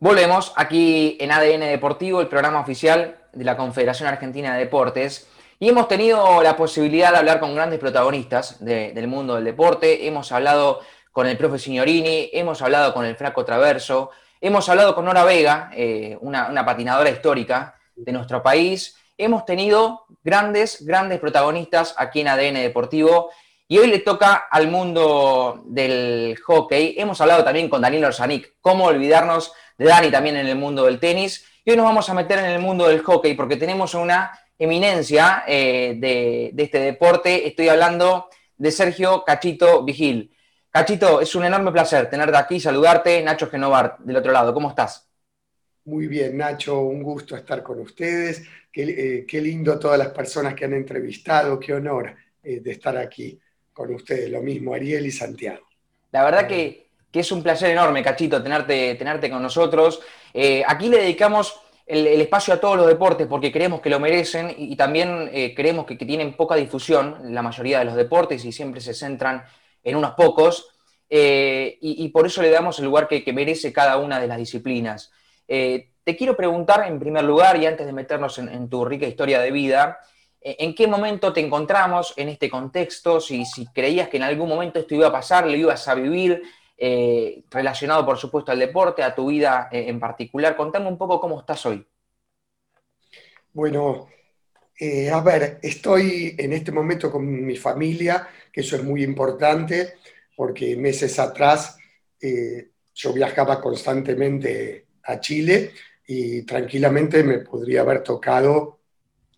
Volvemos aquí en ADN Deportivo, el programa oficial de la Confederación Argentina de Deportes. Y hemos tenido la posibilidad de hablar con grandes protagonistas del mundo del deporte. Hemos hablado con el profe Signorini, hemos hablado con el Flaco Traverso, hemos hablado con Nora Vega, eh, una, una patinadora histórica de nuestro país. Hemos tenido grandes, grandes protagonistas aquí en ADN Deportivo. Y hoy le toca al mundo del hockey. Hemos hablado también con Daniel Orsanic. ¿Cómo olvidarnos de Dani también en el mundo del tenis. Y hoy nos vamos a meter en el mundo del hockey porque tenemos una eminencia eh, de, este deporte. Estoy hablando de Sergio Cachito Vigil. Cachito, es un enorme placer tenerte aquí, saludarte. Nacho Genovar, del otro lado, ¿cómo estás? Muy bien, Nacho, un gusto estar con ustedes. Qué, eh, lindo todas las personas que han entrevistado, qué honor eh, de estar aquí con ustedes. Lo mismo, Ariel y Santiago. La verdad que que es un placer enorme, Cachito, tenerte, tenerte con nosotros. Eh, aquí le dedicamos el, espacio a todos los deportes porque creemos que lo merecen y, también eh, creemos que, tienen poca difusión la mayoría de los deportes y siempre se centran en unos pocos. Eh, y, por eso le damos el lugar que, merece cada una de las disciplinas. te quiero preguntar en primer lugar, y antes de meternos en, tu rica historia de vida, ¿en qué momento te encontramos en este contexto? Si, si creías que en algún momento esto iba a pasar, lo ibas a vivir, eh, relacionado por supuesto al deporte, a tu vida eh, en particular. Contame un poco cómo estás hoy. Bueno, eh, a ver, estoy en este momento con mi familia, que eso es muy importante, porque meses atrás yo viajaba constantemente a Chile y tranquilamente me podría haber tocado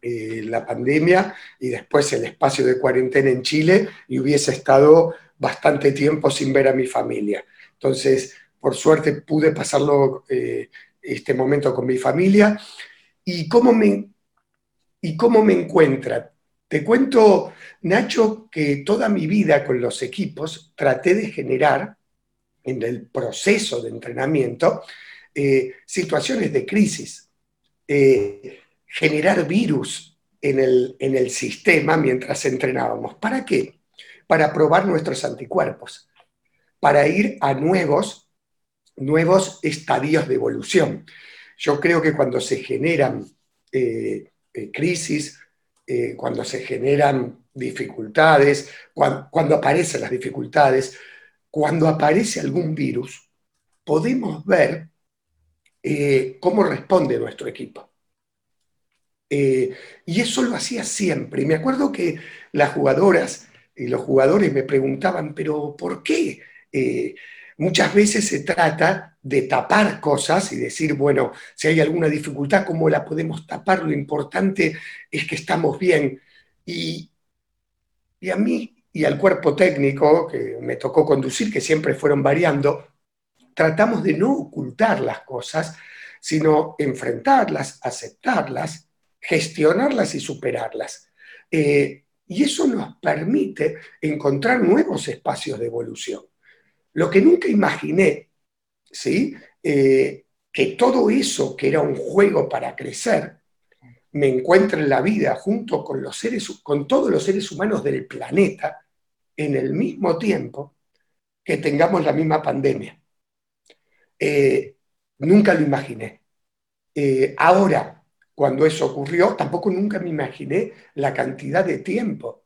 la pandemia y después el espacio de cuarentena en Chile y hubiese estado bastante tiempo sin ver a mi familia. Entonces, por suerte pude pasarlo eh, este momento con mi familia. ¿Y cómo me, y cómo me encuentra? Te cuento, Nacho, que toda mi vida con los equipos traté de generar en el proceso de entrenamiento eh, situaciones de crisis, eh, generar virus en el, en el sistema mientras entrenábamos. ¿Para qué? para probar nuestros anticuerpos, para ir a nuevos, nuevos estadios de evolución. Yo creo que cuando se generan eh, eh, crisis, eh, cuando se generan dificultades, cuando, aparecen las dificultades, cuando aparece algún virus, podemos ver cómo responde nuestro equipo. Y eso lo hacía siempre. Me acuerdo que las jugadoras y los jugadores me preguntaban, pero ¿por qué? Eh, muchas veces se trata de tapar cosas y decir, bueno, si hay alguna dificultad, ¿cómo la podemos tapar? Lo importante es que estamos bien. Y, y a mí y al cuerpo técnico que me tocó conducir, que siempre fueron variando, tratamos de no ocultar las cosas, sino enfrentarlas, aceptarlas, gestionarlas y superarlas. Eh, y eso nos permite encontrar nuevos espacios de evolución. Lo que nunca imaginé, ¿sí? Eh, que todo eso que era un juego para crecer, me encuentre en la vida junto con, los seres, con todos los seres humanos del planeta en el mismo tiempo que tengamos la misma pandemia. Eh, nunca lo imaginé. Ahora, cuando eso ocurrió, tampoco nunca me imaginé la cantidad de tiempo.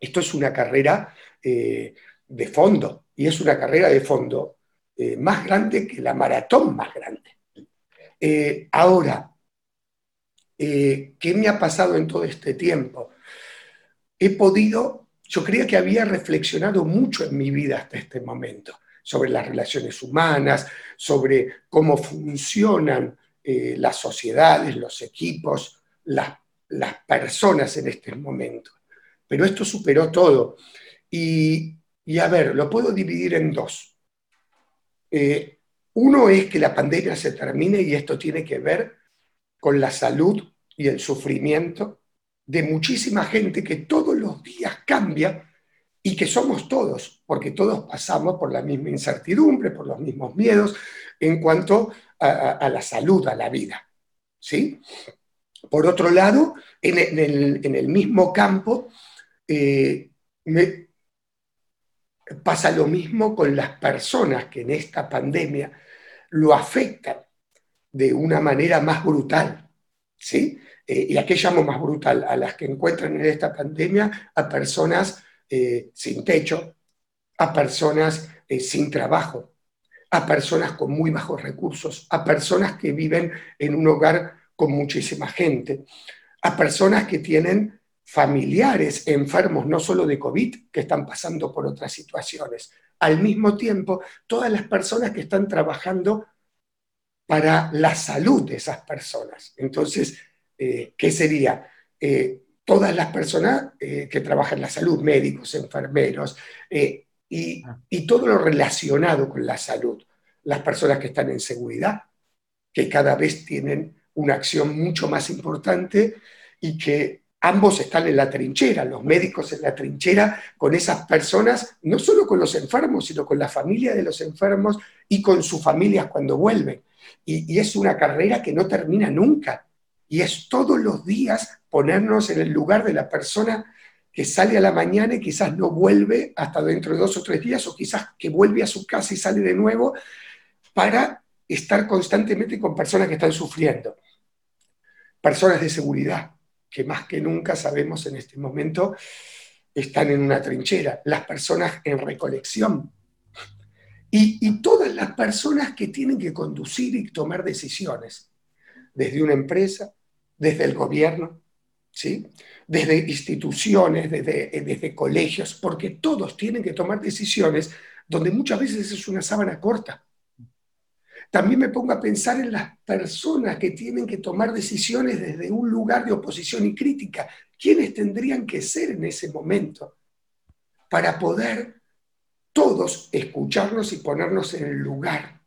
Esto es una carrera eh, de fondo, y es una carrera de fondo eh, más grande que la maratón más grande. Eh, ahora, ¿qué me ha pasado en todo este tiempo? He podido, yo creía que había reflexionado mucho en mi vida hasta este momento, sobre las relaciones humanas, sobre cómo funcionan eh, las sociedades, los equipos, las, personas en este momento. Pero esto superó todo. Y, a ver, lo puedo dividir en dos. Eh, uno es que la pandemia se termine y esto tiene que ver con la salud y el sufrimiento de muchísima gente que todos los días cambia y que somos todos, porque todos pasamos por la misma incertidumbre, por los mismos miedos en cuanto a, la salud, a la vida. ¿sí? Por otro lado, en, el, mismo campo, eh, pasa lo mismo con las personas que en esta pandemia lo afectan. de una manera más brutal, ¿sí? Eh, ¿Y a qué llamo más brutal? A las que encuentran en esta pandemia a personas eh, sin techo, a personas sin trabajo, a personas con muy bajos recursos, a personas que viven en un hogar con muchísima gente, a personas que tienen familiares enfermos no solo de COVID, que están pasando por otras situaciones. Al mismo tiempo, todas las personas que están trabajando para la salud de esas personas. Entonces, eh, ¿qué sería? Eh, todas las personas eh, que trabajan en la salud, médicos, enfermeros, y, y todo lo relacionado con la salud. Las personas que están en seguridad, que cada vez tienen una acción mucho más importante y que ambos están en la trinchera, los médicos en la trinchera con esas personas, no solo con los enfermos, sino con la familia de los enfermos y con sus familias cuando vuelven. Y, es una carrera que no termina nunca. Y es todos los días ponernos en el lugar de la persona que sale a la mañana y quizás no vuelve hasta dentro de dos o tres días, o quizás que vuelve a su casa y sale de nuevo, para estar constantemente con personas que están sufriendo. Personas de seguridad, que más que nunca sabemos en este momento están en una trinchera, las personas en recolección y, todas las personas que tienen que conducir y tomar decisiones, desde una empresa, desde el gobierno, ¿sí? Desde instituciones, desde, desde colegios, porque todos tienen que tomar decisiones donde muchas veces es una sábana corta también me pongo a pensar en las personas que tienen que tomar decisiones desde un lugar de oposición y crítica. ¿Quiénes tendrían que ser en ese momento para poder todos escucharnos y ponernos en el lugar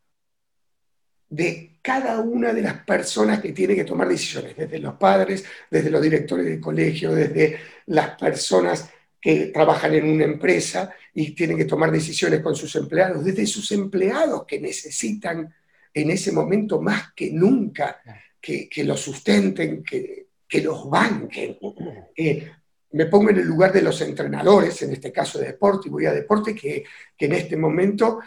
de cada una de las personas que tienen que tomar decisiones, desde los padres, desde los directores de colegio, desde las personas que trabajan en una empresa y tienen que tomar decisiones con sus empleados, desde sus empleados que necesitan en ese momento más que nunca, que, los sustenten, que, los banquen. Eh, me pongo en el lugar de los entrenadores, en este caso de deporte, y voy a deporte, que, que en este momento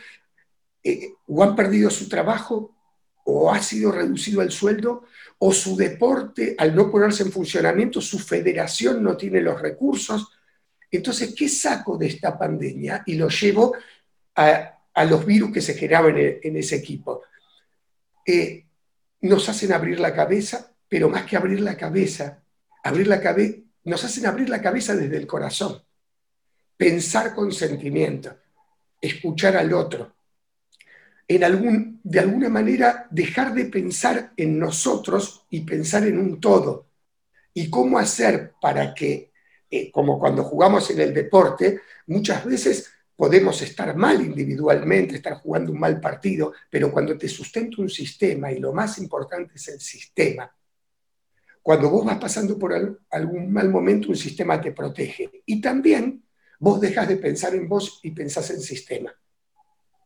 eh, o han perdido su trabajo o ha sido reducido el sueldo, o su deporte, al no ponerse en funcionamiento, su federación no tiene los recursos. Entonces, ¿qué saco de esta pandemia y lo llevo a, los virus que se generaban en, en ese equipo? Eh, nos hacen abrir la cabeza, pero más que abrir la cabeza, abrir la cabeza, nos hacen abrir la cabeza desde el corazón, pensar con sentimiento, escuchar al otro, en algún, de alguna manera dejar de pensar en nosotros y pensar en un todo. ¿Y cómo hacer para que, eh, como cuando jugamos en el deporte, muchas veces podemos estar mal individualmente, estar jugando un mal partido, pero cuando te sustenta un sistema, y lo más importante es el sistema, cuando vos vas pasando por algún mal momento, un sistema te protege. Y también vos dejas de pensar en vos y pensás en sistema.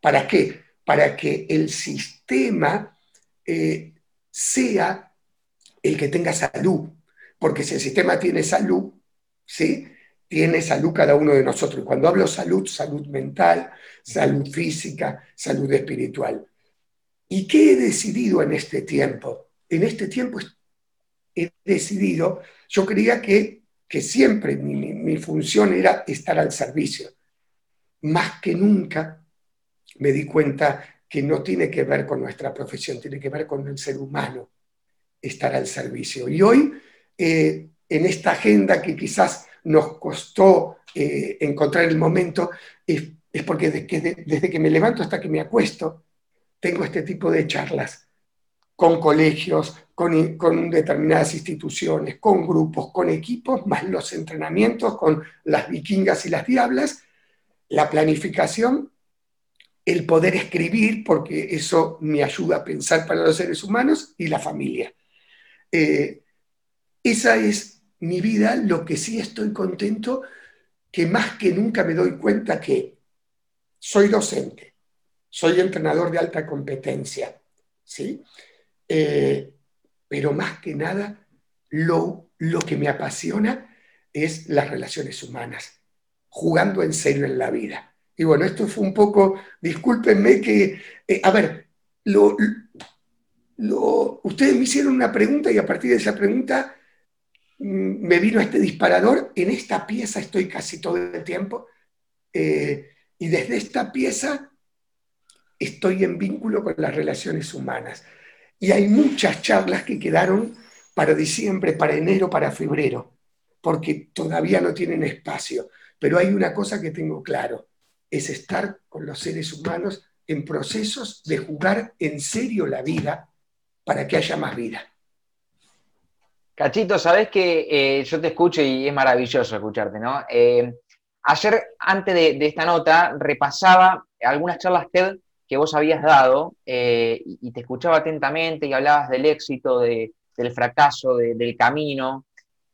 ¿Para qué? Para que el sistema eh, sea el que tenga salud. Porque si el sistema tiene salud, ¿sí? tiene salud cada uno de nosotros. Cuando hablo salud, salud mental, salud física, salud espiritual. ¿Y qué he decidido en este tiempo? En este tiempo he decidido, yo creía que, que siempre mi función era estar al servicio. Más que nunca me di cuenta que no tiene que ver con nuestra profesión, tiene que ver con el ser humano, estar al servicio. Y hoy, eh, en esta agenda que quizás nos costó eh, encontrar el momento, es, porque desde que, me levanto hasta que me acuesto, tengo este tipo de charlas con colegios, con, con, determinadas instituciones, con grupos, con equipos, más los entrenamientos con las vikingas y las diablas, la planificación, el poder escribir, porque eso me ayuda a pensar para los seres humanos, y la familia. Eh, esa es mi vida, lo que sí estoy contento, que más que nunca me doy cuenta que soy docente, soy entrenador de alta competencia, ¿sí? Eh, pero más que nada, lo, lo que me apasiona es las relaciones humanas, jugando en serio en la vida. Y bueno, esto fue un poco, discúlpenme que, eh, a ver, lo, ustedes me hicieron una pregunta y a partir de esa pregunta mm, me vino este disparador. En esta pieza estoy casi todo el tiempo. Eh, y desde esta pieza estoy en vínculo con las relaciones humanas. Y hay muchas charlas que quedaron para diciembre, para enero, para febrero, porque todavía no tienen espacio. Pero hay una cosa que tengo claro, es estar con los seres humanos en procesos de jugar en serio la vida para que haya más vida. Cachito, sabes que eh, yo te escucho y es maravilloso escucharte, ¿no? Eh, ayer, antes de, esta nota, repasaba algunas charlas TED que vos habías dado eh, y, te escuchaba atentamente y hablabas del éxito, del fracaso, del camino,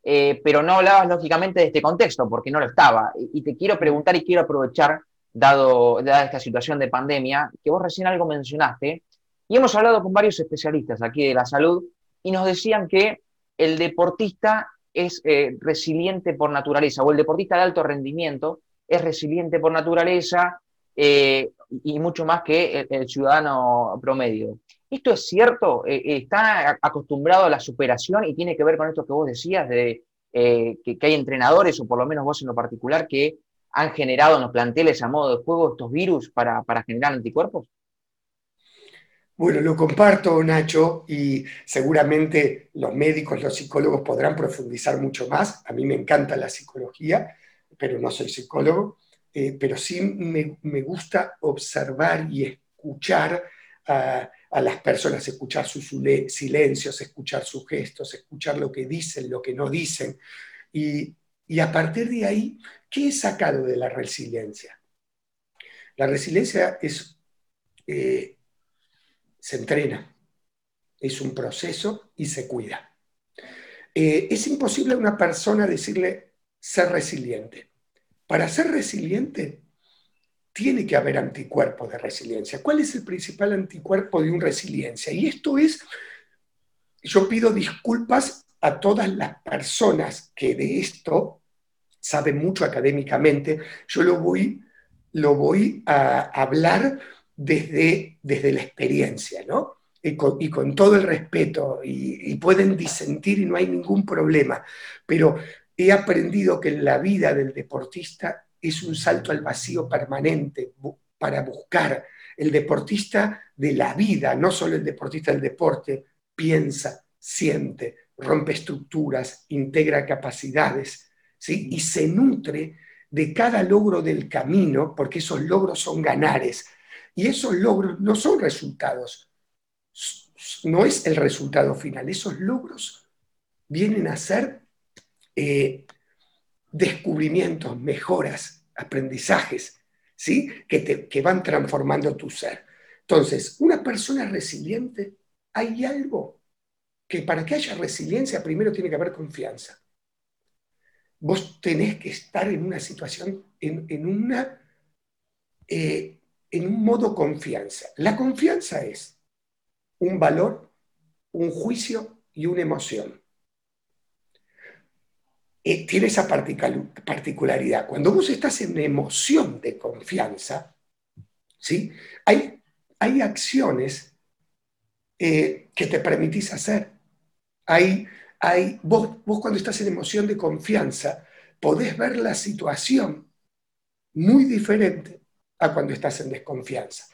pero no hablabas lógicamente de este contexto porque no lo estaba. Y, te quiero preguntar y quiero aprovechar, dado, dada esta situación de pandemia, que vos recién algo mencionaste, y hemos hablado con varios especialistas aquí de la salud y nos decían que el deportista es eh, resiliente por naturaleza, o el deportista de alto rendimiento es resiliente por naturaleza eh, y mucho más que el, ciudadano promedio. ¿Esto es cierto? Eh, ¿Está acostumbrado a la superación y tiene que ver con esto que vos decías, de que, hay entrenadores, o por lo menos vos en lo particular, que han generado en los planteles a modo de juego estos virus para generar anticuerpos? Bueno, lo comparto, Nacho, y seguramente los médicos, los psicólogos podrán profundizar mucho más. A mí me encanta la psicología, pero no soy psicólogo, eh, pero sí me, gusta observar y escuchar a, las personas, escuchar sus silencios, escuchar sus gestos, escuchar lo que dicen, lo que no dicen. Y, a partir de ahí, ¿qué he sacado de la resiliencia? La resiliencia es... Eh, se entrena, es un proceso y se cuida. Eh, es imposible a una persona decirle ser resiliente. Para ser resiliente tiene que haber anticuerpos de resiliencia. ¿Cuál es el principal anticuerpo de una resiliencia? Y esto es, yo pido disculpas a todas las personas que de esto saben mucho académicamente, yo lo voy, lo voy a hablar desde, desde la experiencia, ¿no? Y con, todo el respeto, y, pueden disentir y no hay ningún problema, pero he aprendido que la vida del deportista es un salto al vacío permanente para buscar. El deportista de la vida, no solo el deportista del deporte, piensa, siente, rompe estructuras, integra capacidades, y se nutre de cada logro del camino, porque esos logros son ganares, y esos logros no son resultados, no es el resultado final, esos logros vienen a ser eh, descubrimientos, mejoras, aprendizajes, ¿sí? Que, te, que van transformando tu ser. Entonces, una persona resiliente, hay algo que para que haya resiliencia primero tiene que haber confianza. Vos tenés que estar en una situación, en, una eh, en un modo confianza. La confianza es un valor, un juicio y una emoción. Eh, tiene esa particularidad. Cuando vos estás en emoción de confianza, ¿sí? hay, hay acciones eh, que te permitís hacer. Hay, vos, vos cuando estás en emoción de confianza, podés ver la situación muy diferente a cuando estás en desconfianza.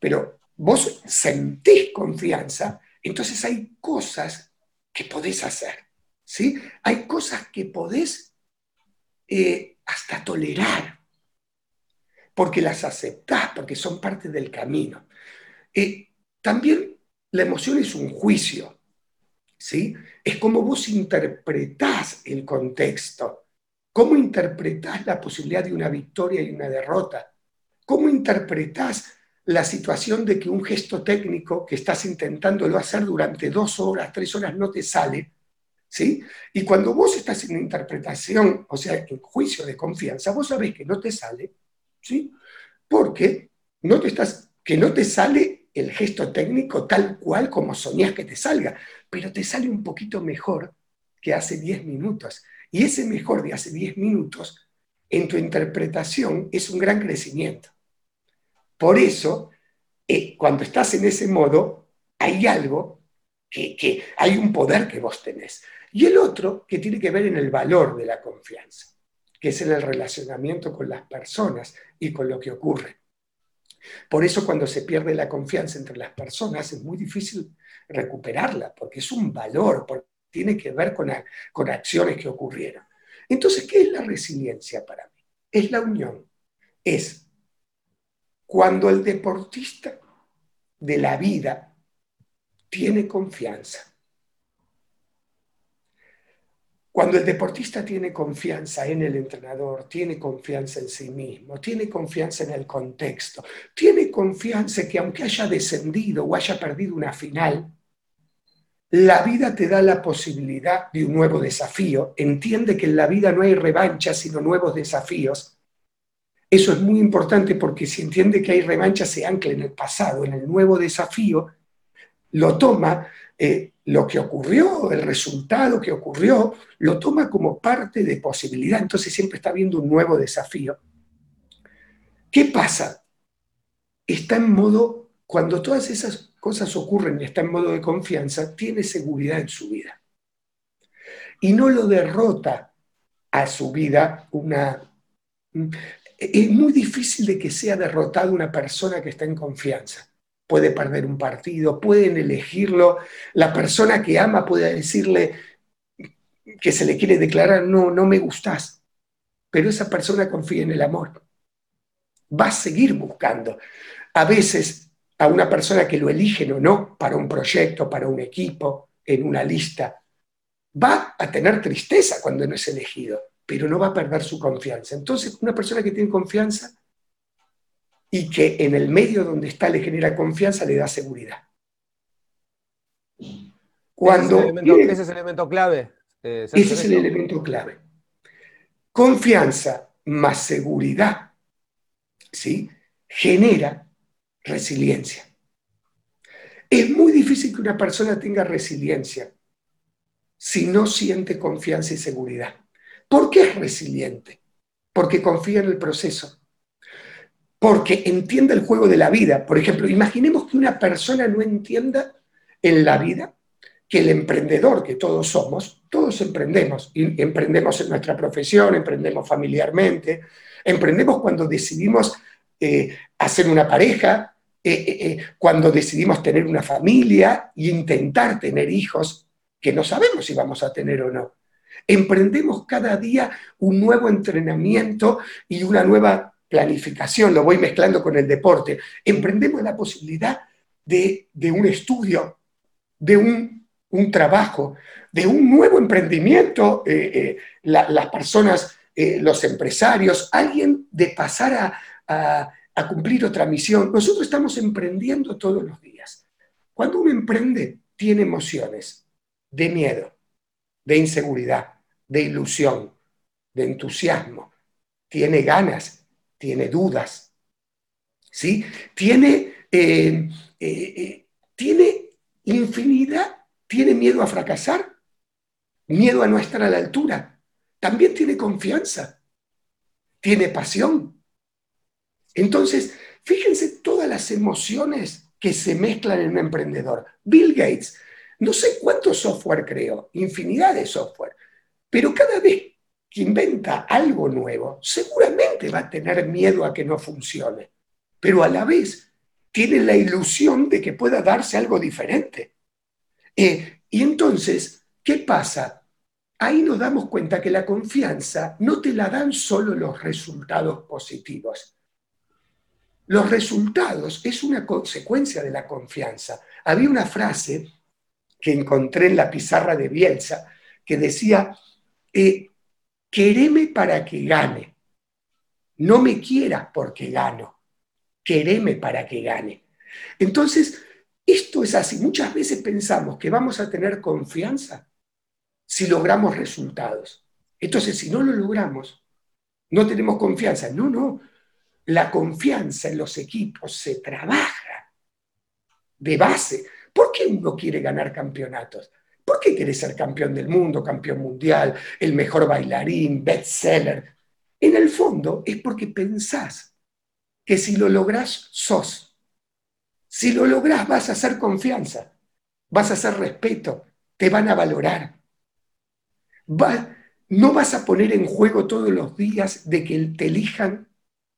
Pero vos sentís confianza, entonces hay cosas que podés hacer. ¿sí? Hay cosas que podés eh, hasta tolerar, porque las aceptás, porque son parte del camino. Eh, también la emoción es un juicio. ¿Sí? Es como vos interpretás el contexto, cómo interpretás la posibilidad de una victoria y una derrota. ¿Cómo interpretás la situación de que un gesto técnico que estás intentándolo hacer durante dos horas, tres horas no te sale? ¿Sí? Y cuando vos estás en interpretación, o sea, en juicio de confianza, vos sabés que no te sale, ¿sí? Porque no te estás, que no te sale el gesto técnico tal cual como soñás que te salga, pero te sale un poquito mejor que hace 10 minutos. Y ese mejor de hace 10 minutos en tu interpretación es un gran crecimiento. Por eso, eh, cuando estás en ese modo, hay algo que, hay un poder que vos tenés. Y el otro que tiene que ver en el valor de la confianza, que es en el relacionamiento con las personas y con lo que ocurre. Por eso cuando se pierde la confianza entre las personas es muy difícil recuperarla, porque es un valor, tiene que ver con, con acciones que ocurrieron. Entonces, ¿qué es la resiliencia para mí? Es la unión. Es cuando el deportista de la vida tiene confianza. Cuando el deportista tiene confianza en el entrenador, tiene confianza en sí mismo, tiene confianza en el contexto, tiene confianza que aunque haya descendido o haya perdido una final, la vida te da la posibilidad de un nuevo desafío. Entiende que en la vida no hay revancha, sino nuevos desafíos. Eso es muy importante porque si entiende que hay revancha, se ancla en el pasado, en el nuevo desafío, lo toma, eh, lo que ocurrió, el resultado que ocurrió, lo toma como parte de posibilidad. Entonces siempre está viendo un nuevo desafío. ¿Qué pasa? Está en modo, cuando todas esas cosas ocurren y está en modo de confianza, tiene seguridad en su vida. Y no lo derrota a su vida una es muy difícil de que sea derrotada una persona que está en confianza. Puede perder un partido, pueden elegirlo, la persona que ama puede decirle que se le quiere declarar, no, no me gustas, pero esa persona confía en el amor. Va a seguir buscando. A veces a una persona que lo eligen o no, para un proyecto, para un equipo, en una lista, va a tener tristeza cuando no es elegido pero no va a perder su confianza. Entonces, una persona que tiene confianza y que en el medio donde está le genera confianza, le da seguridad. Cuando ese, es el elemento, clave. Eh, ese es el elemento clave. Confianza más seguridad ¿sí? genera resiliencia. Es muy difícil que una persona tenga resiliencia si no siente confianza y seguridad. ¿Por qué es resiliente? Porque confía en el proceso. Porque entiende el juego de la vida. Por ejemplo, imaginemos que una persona no entienda en la vida que el emprendedor que todos somos, todos emprendemos, emprendemos en nuestra profesión, emprendemos familiarmente, emprendemos cuando decidimos eh, hacer una pareja, eh, eh, cuando decidimos tener una familia e intentar tener hijos que no sabemos si vamos a tener o no. Emprendemos cada día un nuevo entrenamiento y una nueva planificación, lo voy mezclando con el deporte. Emprendemos la posibilidad de, un estudio, de un, trabajo, de un nuevo emprendimiento, eh, eh, las personas, eh, los empresarios, alguien de pasar a, a cumplir otra misión. Nosotros estamos emprendiendo todos los días. Cuando uno emprende, tiene emociones de miedo, de inseguridad, de ilusión, de entusiasmo. Tiene ganas, tiene dudas, ¿sí? Tiene, eh, eh, eh, tiene infinidad, tiene miedo a fracasar, miedo a no estar a la altura. También tiene confianza, tiene pasión. Entonces, fíjense todas las emociones que se mezclan en un emprendedor. Bill Gates no sé cuánto software creó, infinidad de software, pero cada vez que inventa algo nuevo, seguramente va a tener miedo a que no funcione, pero a la vez tiene la ilusión de que pueda darse algo diferente. Eh, y entonces, ¿qué pasa? Ahí nos damos cuenta que la confianza no te la dan solo los resultados positivos. Los resultados es una consecuencia de la confianza. Había una frase que encontré en la pizarra de Bielsa, que decía, eh, quereme para que gane, no me quieras porque gano, quereme para que gane. Entonces, esto es así. Muchas veces pensamos que vamos a tener confianza si logramos resultados. Entonces, si no lo logramos, no tenemos confianza. No, no. La confianza en los equipos se trabaja de base. ¿Por qué uno quiere ganar campeonatos? ¿Por qué quieres ser campeón del mundo, campeón mundial, el mejor bailarín, bestseller? En el fondo es porque pensás que si lo lográs, sos. Si lo lográs, vas a hacer confianza. vas a hacer respeto, te van a valorar. no vas a poner en juego todos los días de que te elijan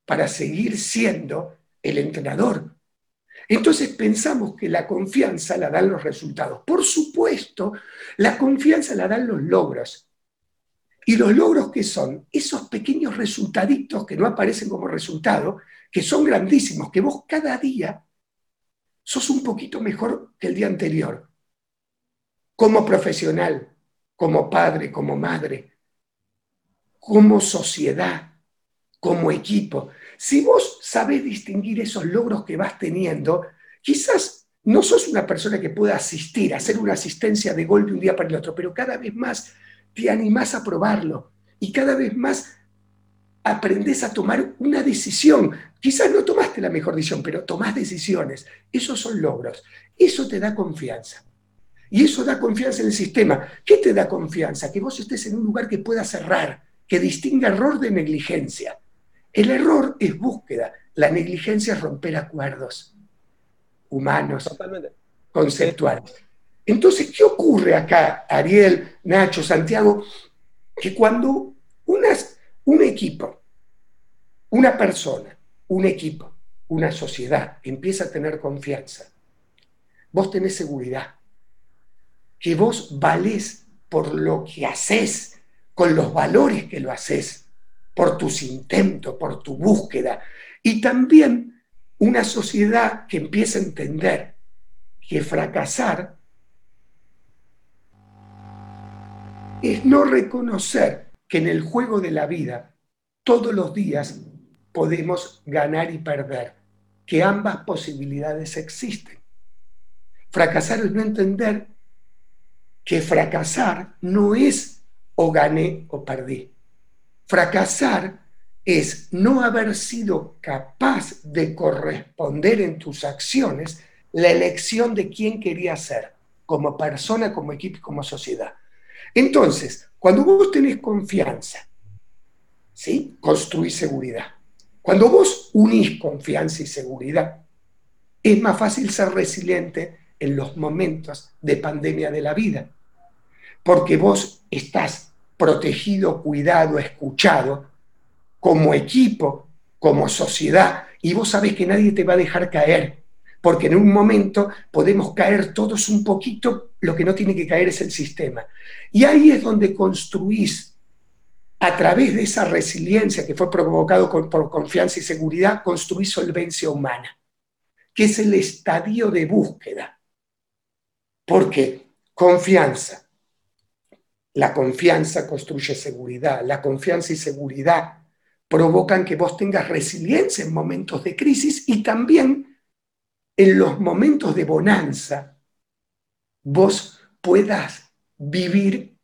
para seguir siendo el entrenador. Entonces pensamos que la confianza la dan los resultados. Por supuesto, la confianza la dan los logros. ¿Y los logros qué son? Esos pequeños resultaditos que no aparecen como resultado, que son grandísimos, que vos cada día sos un poquito mejor que el día anterior. Como profesional, como padre, como madre, como sociedad, como equipo. Si vos sabés distinguir esos logros que vas teniendo, quizás no sos una persona que pueda asistir, hacer una asistencia de gol de un día para el otro, pero cada vez más te animás a probarlo y cada vez más aprendes a tomar una decisión. Quizás no tomaste la mejor decisión, pero tomás decisiones. Esos son logros. Eso te da confianza. Y eso da confianza en el sistema. ¿Qué te da confianza? Que vos estés en un lugar que pueda cerrar, que distinga error de negligencia. El error es búsqueda, la negligencia es romper acuerdos humanos, conceptuales. Entonces, ¿qué ocurre acá, Ariel, Nacho, Santiago? Que cuando un equipo, una persona, un equipo, una sociedad empieza a tener confianza, vos tenés seguridad, que vos valés por lo que haces, con los valores que lo haces por tus intentos, por tu búsqueda. Y también una sociedad que empieza a entender que fracasar es no reconocer que en el juego de la vida todos los días podemos ganar y perder, que ambas posibilidades existen. Fracasar es no entender que fracasar no es o gané o perdí. Fracasar es no haber sido capaz de corresponder en tus acciones la elección de quién quería ser, como persona, como equipo, como sociedad. Entonces, cuando vos tenés confianza, ¿sí? construís seguridad. Cuando vos unís confianza y seguridad, es más fácil ser resiliente en los momentos de pandemia de la vida, porque vos estás protegido, cuidado, escuchado, como equipo, como sociedad, y vos sabés que nadie te va a dejar caer, porque en un momento podemos caer todos un poquito, lo que no tiene que caer es el sistema. Y ahí es donde construís, a través de esa resiliencia que fue provocado por confianza y seguridad, construís solvencia humana, que es el estadio de búsqueda. Porque confianza, la confianza construye seguridad. La confianza y seguridad provocan que vos tengas resiliencia en momentos de crisis y también en los momentos de bonanza vos puedas vivir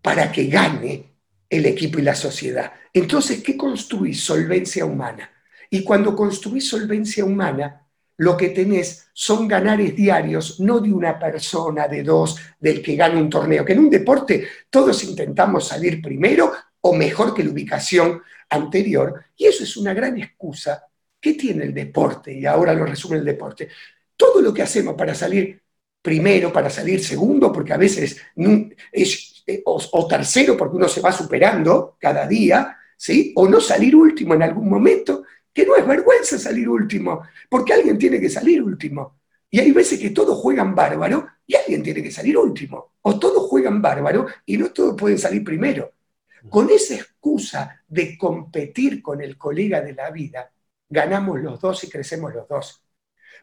para que gane el equipo y la sociedad. Entonces, ¿qué construís? Solvencia humana. Y cuando construís solvencia humana, lo que tenés son ganares diarios, no de una persona, de dos, del que gana un torneo, que en un deporte todos intentamos salir primero o mejor que la ubicación anterior, y eso es una gran excusa que tiene el deporte, y ahora lo resume el deporte. Todo lo que hacemos para salir primero, para salir segundo, porque a veces es, eh, o, tercero, porque uno se va superando cada día, ¿sí? o no salir último en algún momento, que no es vergüenza salir último, porque alguien tiene que salir último. Y hay veces que todos juegan bárbaro y alguien tiene que salir último. O todos juegan bárbaro y no todos pueden salir primero. Con esa excusa de competir con el colega de la vida, ganamos los dos y crecemos los dos.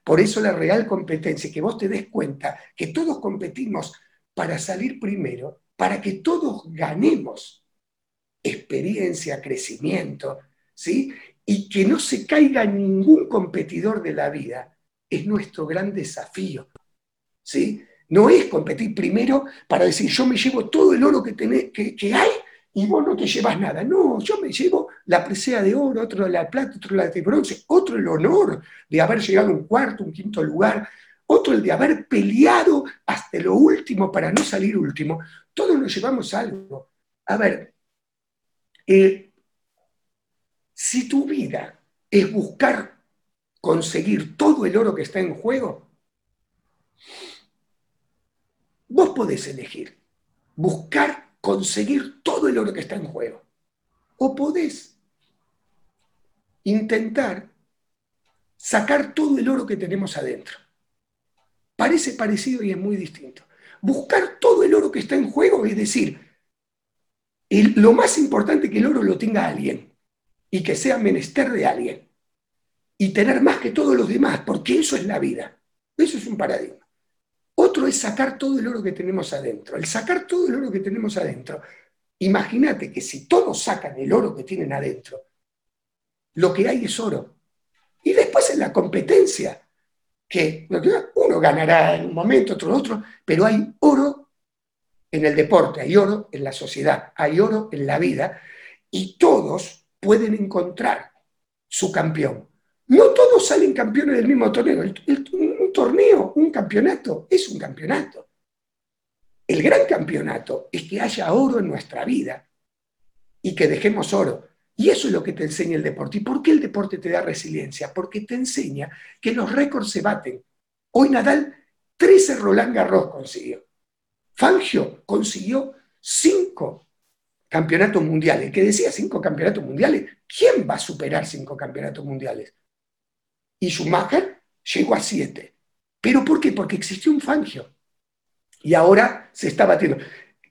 Por eso la real competencia, que vos te des cuenta que todos competimos para salir primero, para que todos ganemos experiencia, crecimiento, ¿sí? Y que no se caiga ningún competidor de la vida es nuestro gran desafío. ¿sí? No es competir primero para decir yo me llevo todo el oro que, que, hay y vos no te llevas nada. No, yo me llevo la presea de oro, otro de la plata, otro la de bronce, otro el honor de haber llegado a un cuarto, un quinto lugar, otro el de haber peleado hasta lo último para no salir último. Todos nos llevamos algo. A ver, eh, si tu vida es buscar conseguir todo el oro que está en juego, vos podés elegir buscar conseguir todo el oro que está en juego. O podés intentar sacar todo el oro que tenemos adentro. Parece parecido y es muy distinto. Buscar todo el oro que está en juego, es decir, lo más importante que el oro lo tenga alguien y que sea menester de alguien. Y tener más que todos los demás, porque eso es la vida. Eso es un paradigma. Otro es sacar todo el oro que tenemos adentro. El sacar todo el oro que tenemos adentro. Imagínate que si todos sacan el oro que tienen adentro, lo que hay es oro. Y después en la competencia, que uno ganará en un momento, otro en otro, pero hay oro en el deporte, hay oro en la sociedad, hay oro en la vida, y todos pueden encontrar su campeón. No todos salen campeones del mismo torneo. un torneo, un campeonato, es un campeonato. El gran campeonato es que haya oro en nuestra vida y que dejemos oro. Y eso es lo que te enseña el deporte. ¿Y por qué el deporte te da resiliencia? Porque te enseña que los récords se baten. Hoy Nadal 13 Roland Garros consiguió. Fangio consiguió 5 campeonatos mundiales. Que decía 5 campeonatos mundiales. ¿Quién va a superar 5 campeonatos mundiales? Y Schumacher llegó a 7. ¿Pero por qué? Porque existió un Fangio. Y ahora se está batiendo.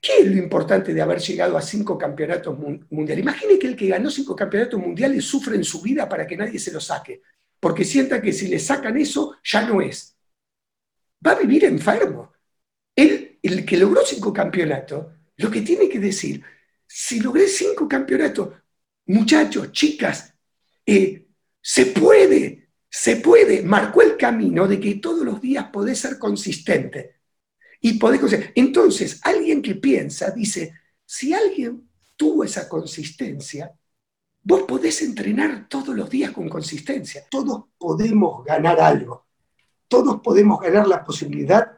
¿Qué es lo importante de haber llegado a cinco campeonatos mundiales? Imagine que el que ganó cinco campeonatos mundiales sufre en su vida para que nadie se lo saque, porque sienta que si le sacan eso, ya no es. Va a vivir enfermo. Él, el que logró cinco campeonatos, lo que tiene que decir, si logré cinco campeonatos, muchachos, chicas, eh, se puede, se puede. Marcó el camino de que todos los días podés ser consistente y podés Entonces, alguien que piensa dice, si alguien tuvo esa consistencia, vos podés entrenar todos los días con consistencia. Todos podemos ganar algo. Todos podemos ganar la posibilidad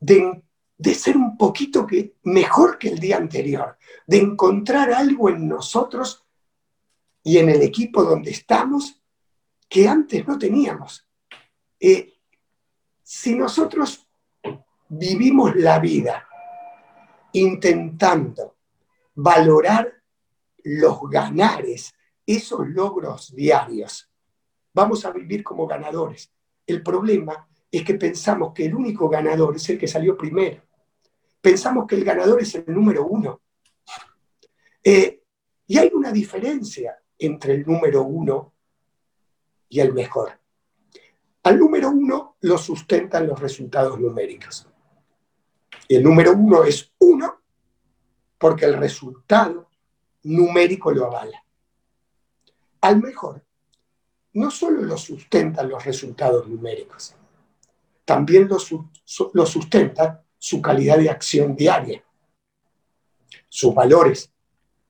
de, de ser un poquito que, mejor que el día anterior, de encontrar algo en nosotros y en el equipo donde estamos que antes no teníamos. Eh, si nosotros vivimos la vida intentando valorar los ganares, esos logros diarios. Vamos a vivir como ganadores. El problema es que pensamos que el único ganador es el que salió primero. Pensamos que el ganador es el número uno. Eh, y hay una diferencia entre el número uno y el mejor. Al número uno lo sustentan los resultados numéricos. Y el número uno es uno porque el resultado numérico lo avala. Al mejor, no solo lo sustentan los resultados numéricos, también lo, lo sustenta su calidad de acción diaria, sus valores,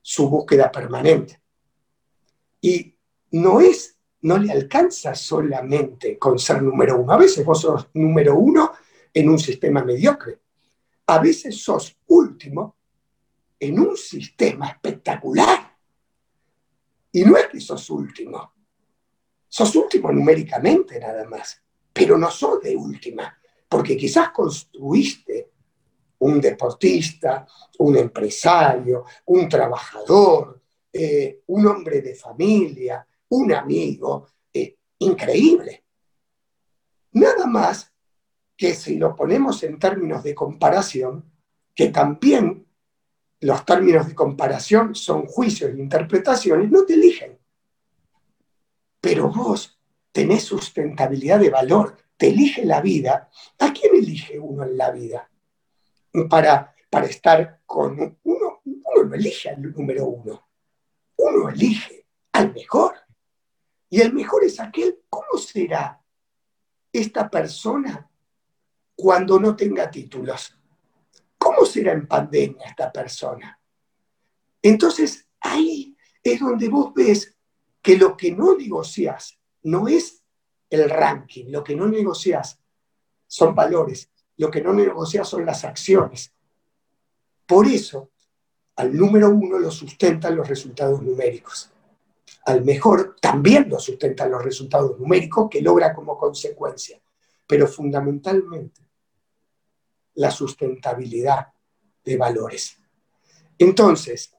su búsqueda permanente. Y no es, no le alcanza solamente con ser número uno. A veces vos sos número uno en un sistema mediocre a veces sos último en un sistema espectacular. Y no es que sos último, sos último numéricamente nada más, pero no sos de última, porque quizás construiste un deportista, un empresario, un trabajador, eh, un hombre de familia, un amigo, eh, increíble. Nada más que si lo ponemos en términos de comparación, que también los términos de comparación son juicios e interpretaciones, no te eligen. Pero vos tenés sustentabilidad de valor, te elige la vida. ¿A quién elige uno en la vida? Para, para estar con uno, uno no elige al número uno, uno elige al mejor. Y el mejor es aquel, ¿cómo será esta persona cuando no tenga títulos. ¿Cómo será en pandemia esta persona? Entonces, ahí es donde vos ves que lo que no negocias no es el ranking, lo que no negocias son valores, lo que no negocias son las acciones. Por eso, al número uno lo sustentan los resultados numéricos. Al mejor también lo sustentan los resultados numéricos que logra como consecuencia. Pero fundamentalmente la sustentabilidad de valores. Entonces,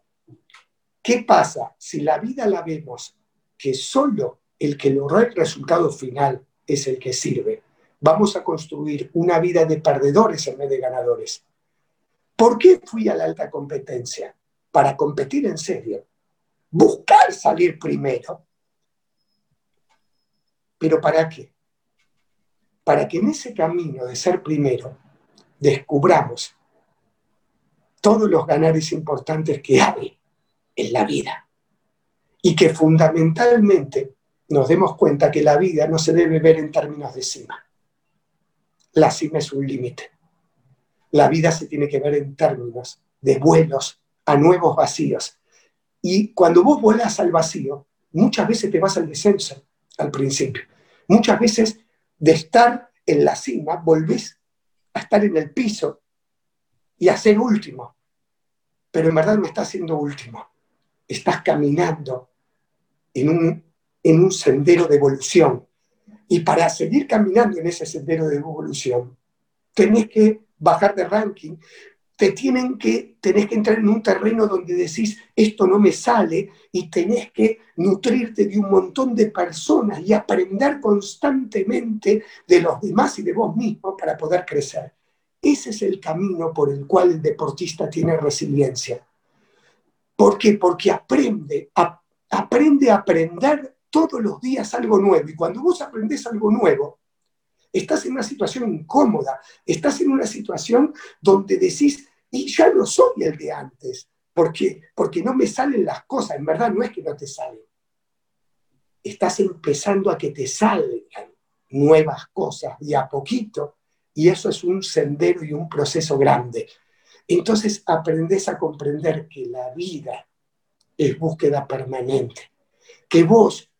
¿qué pasa si la vida la vemos que solo el que logra el resultado final es el que sirve? Vamos a construir una vida de perdedores en vez de ganadores. ¿Por qué fui a la alta competencia? Para competir en serio. Buscar salir primero. ¿Pero para qué? Para que en ese camino de ser primero descubramos todos los ganares importantes que hay en la vida. Y que fundamentalmente nos demos cuenta que la vida no se debe ver en términos de cima. La cima es un límite. La vida se tiene que ver en términos de vuelos a nuevos vacíos. Y cuando vos vuelas al vacío, muchas veces te vas al descenso al principio. Muchas veces de estar en la cima volvés a estar en el piso y a ser último. Pero en verdad no estás siendo último. Estás caminando en un, en un sendero de evolución. Y para seguir caminando en ese sendero de evolución, tenés que bajar de ranking, te tienen que, tenés que entrar en un terreno donde decís, esto no me sale, y tenés que nutrirte de un montón de personas y aprender constantemente de los demás y de vos mismo para poder crecer. Ese es el camino por el cual el deportista tiene resiliencia. ¿Por qué? Porque aprende, aprende a aprender todos los días algo nuevo. Y cuando vos aprendés algo nuevo, estás en una situación incómoda, estás en una situación donde decís, y ya no soy el de antes, porque, porque no me salen las cosas, en verdad no es que no te salen, estás empezando a que te salgan nuevas cosas de a poquito, y eso es un sendero y un proceso grande. Entonces aprendes a comprender que la vida es búsqueda permanente, que vos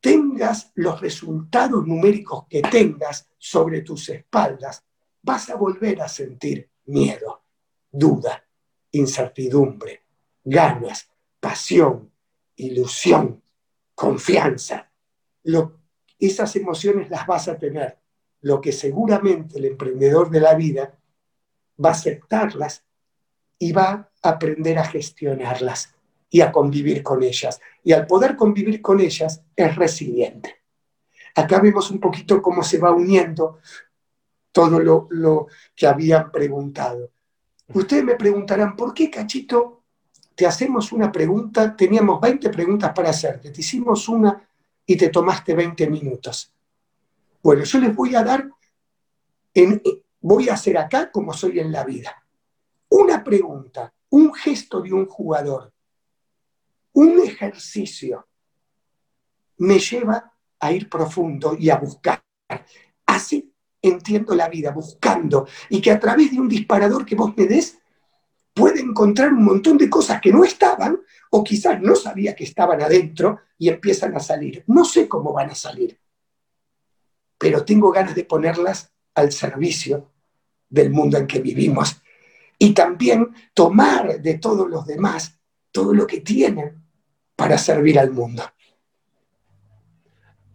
tengas los resultados numéricos que tengas sobre tus espaldas, vas a volver a sentir miedo duda, incertidumbre, ganas, pasión, ilusión, confianza. esas emociones las vas a tener. Lo que seguramente el emprendedor de la vida va a aceptarlas y va a aprender a gestionarlas y a convivir con ellas. Y al poder convivir con ellas es resiliente. Acá vemos un poquito cómo se va uniendo todo lo, lo que habían preguntado. Ustedes me preguntarán, ¿por qué, Cachito, te hacemos una pregunta? Teníamos 20 preguntas para hacerte, te hicimos una y te tomaste 20 minutos. Bueno, yo les voy a dar, voy a hacer acá como soy en la vida. Una pregunta, un gesto de un jugador, un ejercicio, me lleva a ir profundo y a buscar. Así entiendo la vida, buscando, y que a través de un disparador que vos me des, puede encontrar un montón de cosas que no estaban, o quizás no sabía que estaban adentro y empiezan a salir. No sé cómo van a salir, pero tengo ganas de ponerlas al servicio del mundo en que vivimos y también tomar de todos los demás todo lo que tienen para servir al mundo.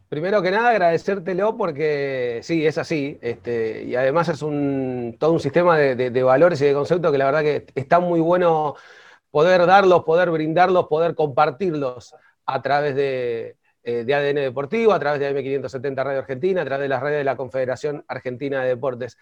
Primero que nada, agradecértelo porque sí, es así. Este, y además es todo un sistema de, valores y de conceptos que la verdad que está muy bueno poder darlos, poder brindarlos, poder compartirlos a través de, eh, ADN Deportivo, a través de AM570 Radio Argentina, a través de las redes de la Confederación Argentina de Deportes.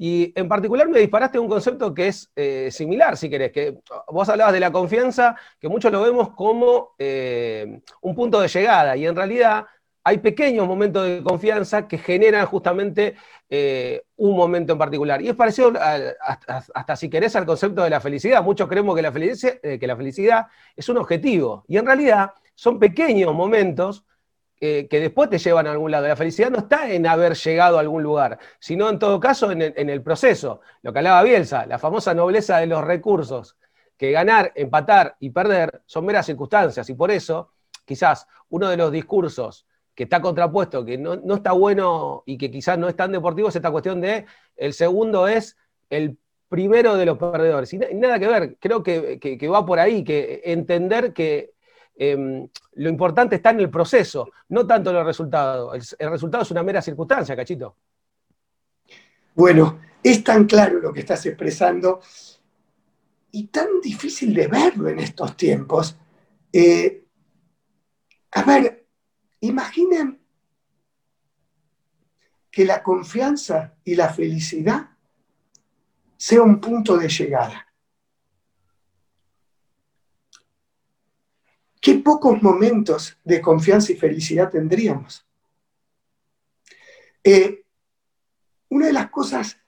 Y en particular me disparaste un concepto que es eh, similar, si querés, que vos hablabas de la confianza, que muchos lo vemos como eh, un punto de llegada, y en realidad hay pequeños momentos de confianza que generan justamente eh, un momento en particular. Y es parecido, hasta, si querés, al concepto de la felicidad. Muchos creemos que la, felicidad, que la felicidad es un objetivo. Y en realidad son pequeños momentos eh, que después te llevan a algún lado. La felicidad no está en haber llegado a algún lugar, sino en todo caso en el, proceso. Lo que hablaba Bielsa, la famosa nobleza de los recursos, que ganar, empatar y perder son meras circunstancias. Y por eso, quizás uno de los discursos que está contrapuesto, que no, está bueno y que quizás no es tan deportivo, es esta cuestión de el segundo es el primero de los perdedores. Y, nada que ver, creo que, va por ahí, que entender que em, lo importante está en el proceso, no tanto en el resultado. El, resultado es una mera circunstancia, cachito. Bueno, es tan claro lo que estás expresando y tan difícil de verlo en estos tiempos. Eh, a ver, imaginen que la confianza y la felicidad sea un punto de llegada. Qué pocos momentos de confianza y felicidad tendríamos. Eh, una de las cosas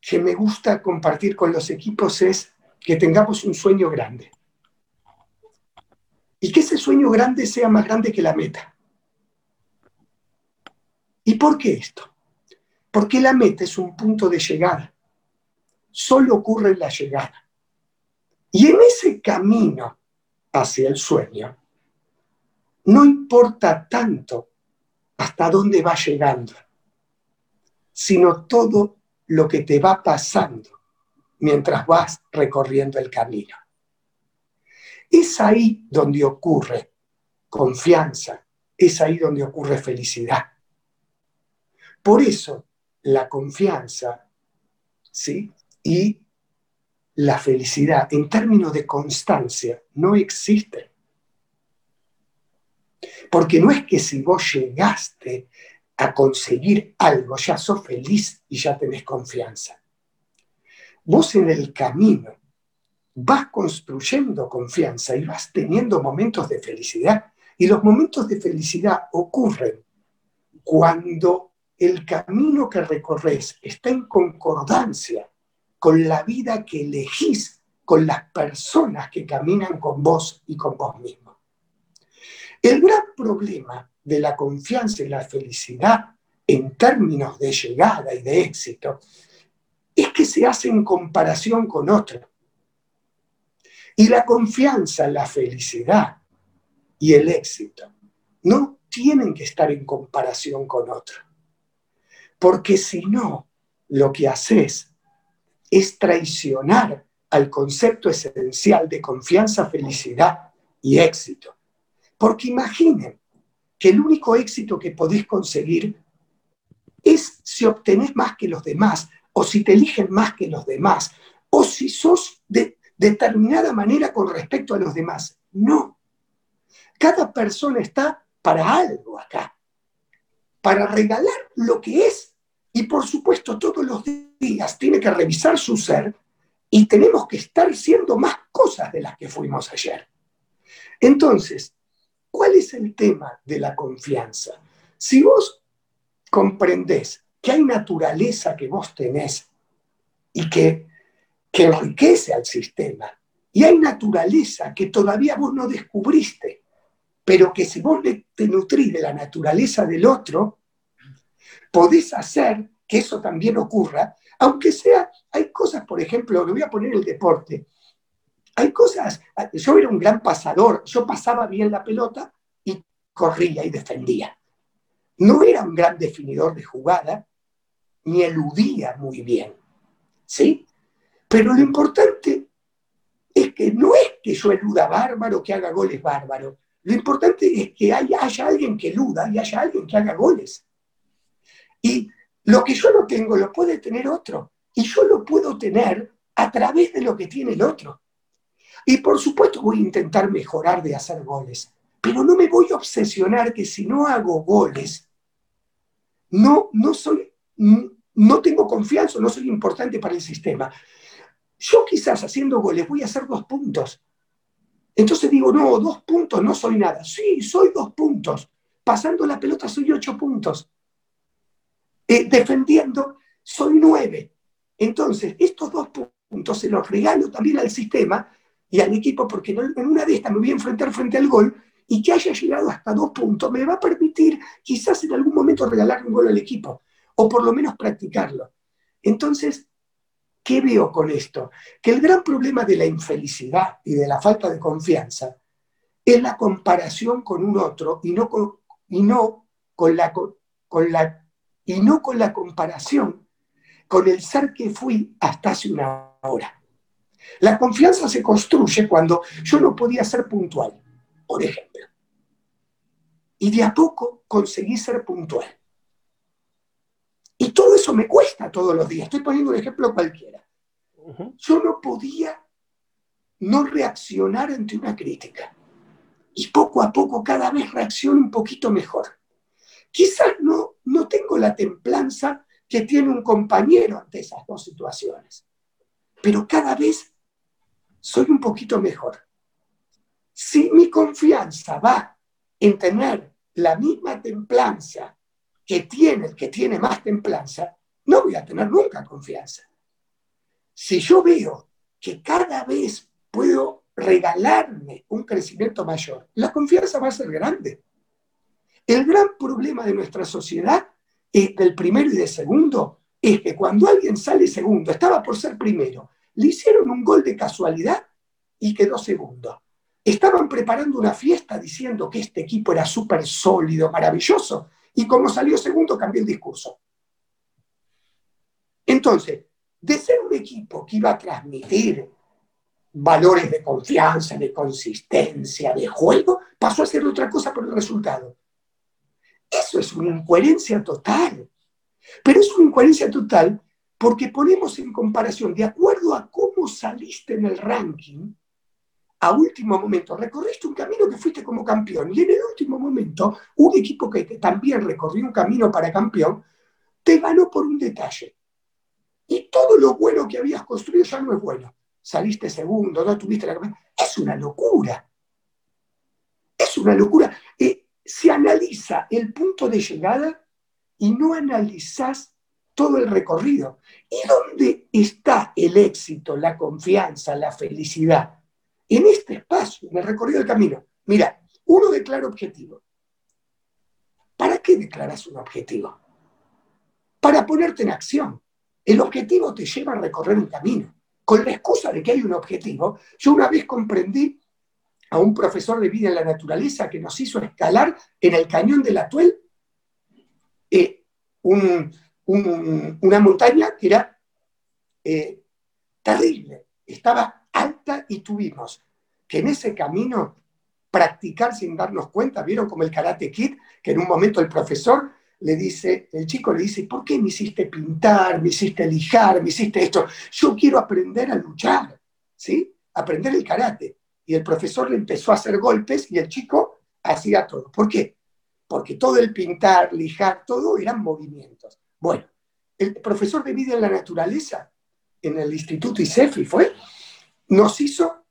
que me gusta compartir con los equipos es que tengamos un sueño grande. Y que ese sueño grande sea más grande que la meta. ¿Y por qué esto? Porque la meta es un punto de llegada. Solo ocurre en la llegada. Y en ese camino hacia el sueño, no importa tanto hasta dónde va llegando, sino todo lo que te va pasando mientras vas recorriendo el camino. Es ahí donde ocurre confianza, es ahí donde ocurre felicidad. Por eso la confianza ¿sí? y la felicidad en términos de constancia no existen. Porque no es que si vos llegaste a conseguir algo, ya sos feliz y ya tenés confianza. Vos en el camino vas construyendo confianza y vas teniendo momentos de felicidad. Y los momentos de felicidad ocurren cuando el camino que recorres está en concordancia con la vida que elegís, con las personas que caminan con vos y con vos mismo. El gran problema de la confianza y la felicidad en términos de llegada y de éxito es que se hace en comparación con otro. Y la confianza, la felicidad y el éxito no tienen que estar en comparación con otro. Porque si no, lo que haces es traicionar al concepto esencial de confianza, felicidad y éxito. Porque imaginen, que el único éxito que podés conseguir es si obtenés más que los demás, o si te eligen más que los demás, o si sos de determinada manera con respecto a los demás. No. Cada persona está para algo acá, para regalar lo que es. Y por supuesto, todos los días tiene que revisar su ser y tenemos que estar siendo más cosas de las que fuimos ayer. Entonces, ¿Cuál es el tema de la confianza? Si vos comprendés que hay naturaleza que vos tenés y que, que enriquece al sistema, y hay naturaleza que todavía vos no descubriste, pero que si vos te nutrís de la naturaleza del otro, podés hacer que eso también ocurra, aunque sea, hay cosas, por ejemplo, le voy a poner el deporte, hay cosas, yo era un gran pasador, yo pasaba bien la pelota y corría y defendía. No era un gran definidor de jugada, ni eludía muy bien, ¿sí? Pero lo importante es que no es que yo eluda bárbaro, que haga goles bárbaro. Lo importante es que haya, haya alguien que eluda y haya alguien que haga goles. Y lo que yo no tengo lo puede tener otro. Y yo lo puedo tener a través de lo que tiene el otro. Y por supuesto voy a intentar mejorar de hacer goles, pero no me voy a obsesionar que si no hago goles, no, no, soy, no tengo confianza, no soy importante para el sistema. Yo quizás haciendo goles voy a hacer dos puntos. Entonces digo, no, dos puntos, no soy nada. Sí, soy dos puntos. Pasando la pelota soy ocho puntos. Eh, defendiendo soy nueve. Entonces, estos dos puntos se los regalo también al sistema y al equipo, porque en una de estas me voy a enfrentar frente al gol y que haya llegado hasta dos puntos me va a permitir quizás en algún momento regalar un gol al equipo o por lo menos practicarlo. Entonces, ¿qué veo con esto? Que el gran problema de la infelicidad y de la falta de confianza es la comparación con un otro y no con, y no con, la, con la, y no con la comparación con el ser que fui hasta hace una hora. La confianza se construye cuando yo no podía ser puntual, por ejemplo. Y de a poco conseguí ser puntual. Y todo eso me cuesta todos los días. Estoy poniendo un ejemplo cualquiera. Yo no podía no reaccionar ante una crítica. Y poco a poco cada vez reacciono un poquito mejor. Quizás no, no tengo la templanza que tiene un compañero ante esas dos situaciones, pero cada vez soy un poquito mejor. Si mi confianza va en tener la misma templanza que tiene el que tiene más templanza, no voy a tener nunca confianza. Si yo veo que cada vez puedo regalarme un crecimiento mayor, la confianza va a ser grande. El gran problema de nuestra sociedad, es del primero y del segundo, es que cuando alguien sale segundo, estaba por ser primero, le hicieron un gol de casualidad y quedó segundo. Estaban preparando una fiesta diciendo que este equipo era súper sólido, maravilloso, y como salió segundo cambió el discurso. Entonces, de ser un equipo que iba a transmitir valores de confianza, de consistencia, de juego, pasó a ser otra cosa por el resultado. Eso es una incoherencia total. Pero es una incoherencia total porque ponemos en comparación, de acuerdo a cómo saliste en el ranking, a último momento, recorriste un camino que fuiste como campeón y en el último momento, un equipo que también recorrió un camino para campeón, te ganó por un detalle. Y todo lo bueno que habías construido ya no es bueno saliste segundo, no tuviste la Es una locura. Es una locura. Eh, se analiza el punto de llegada y no analizas todo el recorrido. ¿Y dónde está el éxito, la confianza, la felicidad? En este espacio, en el recorrido del camino. Mira, uno declara objetivo. ¿Para qué declaras un objetivo? Para ponerte en acción. El objetivo te lleva a recorrer un camino con la excusa de que hay un objetivo, yo una vez comprendí a un profesor de vida en la naturaleza que nos hizo escalar en el cañón del Atuel eh, una montaña que era eh, terrible, estaba alta y tuvimos que en ese camino practicar sin darnos cuenta, vieron como el karate kid, que en un momento el profesor le dice, el chico le dice, ¿por qué me hiciste pintar, me hiciste lijar, me hiciste esto? Yo quiero aprender a luchar, ¿sí? Aprender el karate. Y el profesor le empezó a hacer golpes y el chico hacía todo. ¿Por qué? Porque todo el pintar, lijar, todo eran movimientos. Bueno, el profesor de vida en la naturaleza en el Instituto ICEFI fue, nos hizo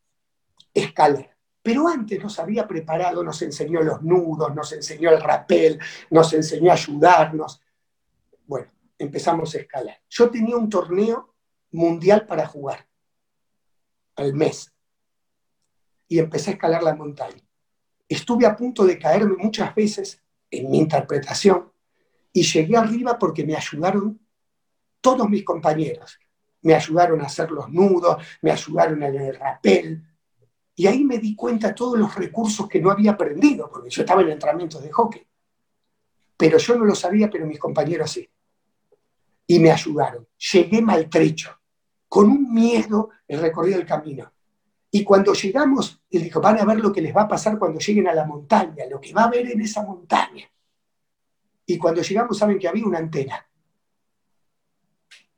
escalar. Pero antes nos había preparado, nos enseñó los nudos, nos enseñó el rapel, nos enseñó a ayudarnos. Bueno, empezamos a escalar. Yo tenía un torneo mundial para jugar al mes y empecé a escalar la montaña. Estuve a punto de caerme muchas veces en mi interpretación y llegué arriba porque me ayudaron todos mis compañeros. Me ayudaron a hacer los nudos, me ayudaron en el rapel, y ahí me di cuenta de todos los recursos que no había aprendido, porque yo estaba en entrenamientos de hockey. Pero yo no lo sabía, pero mis compañeros sí. Y me ayudaron. Llegué maltrecho, con un miedo el recorrido del camino. Y cuando llegamos, él dijo, van a ver lo que les va a pasar cuando lleguen a la montaña, lo que va a haber en esa montaña. Y cuando llegamos, saben que había una antena.